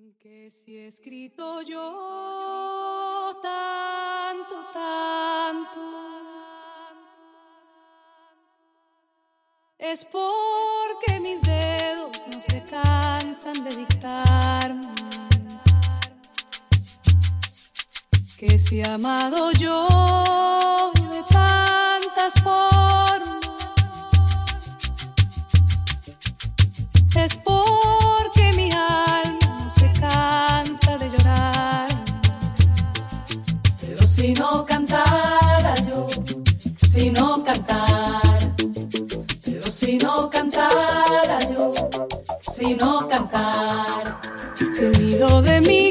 Que si he escrito yo tanto, tanto, es porque mis dedos no se cansan de dictarme. Que si he amado yo de tantas formas, es porque sino cantar. Sonido de mí.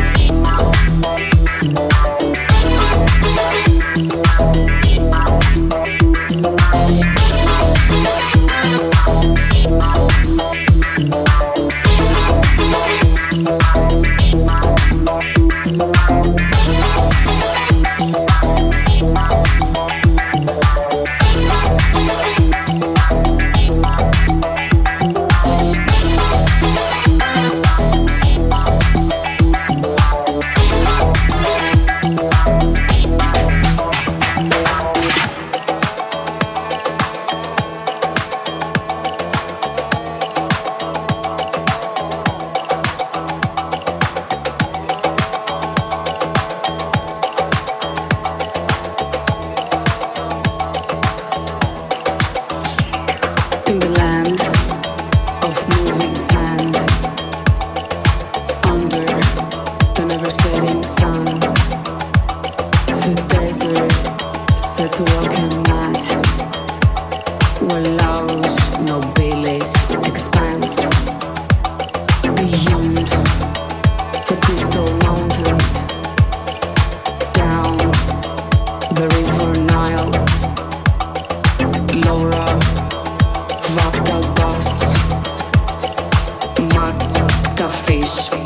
you wish.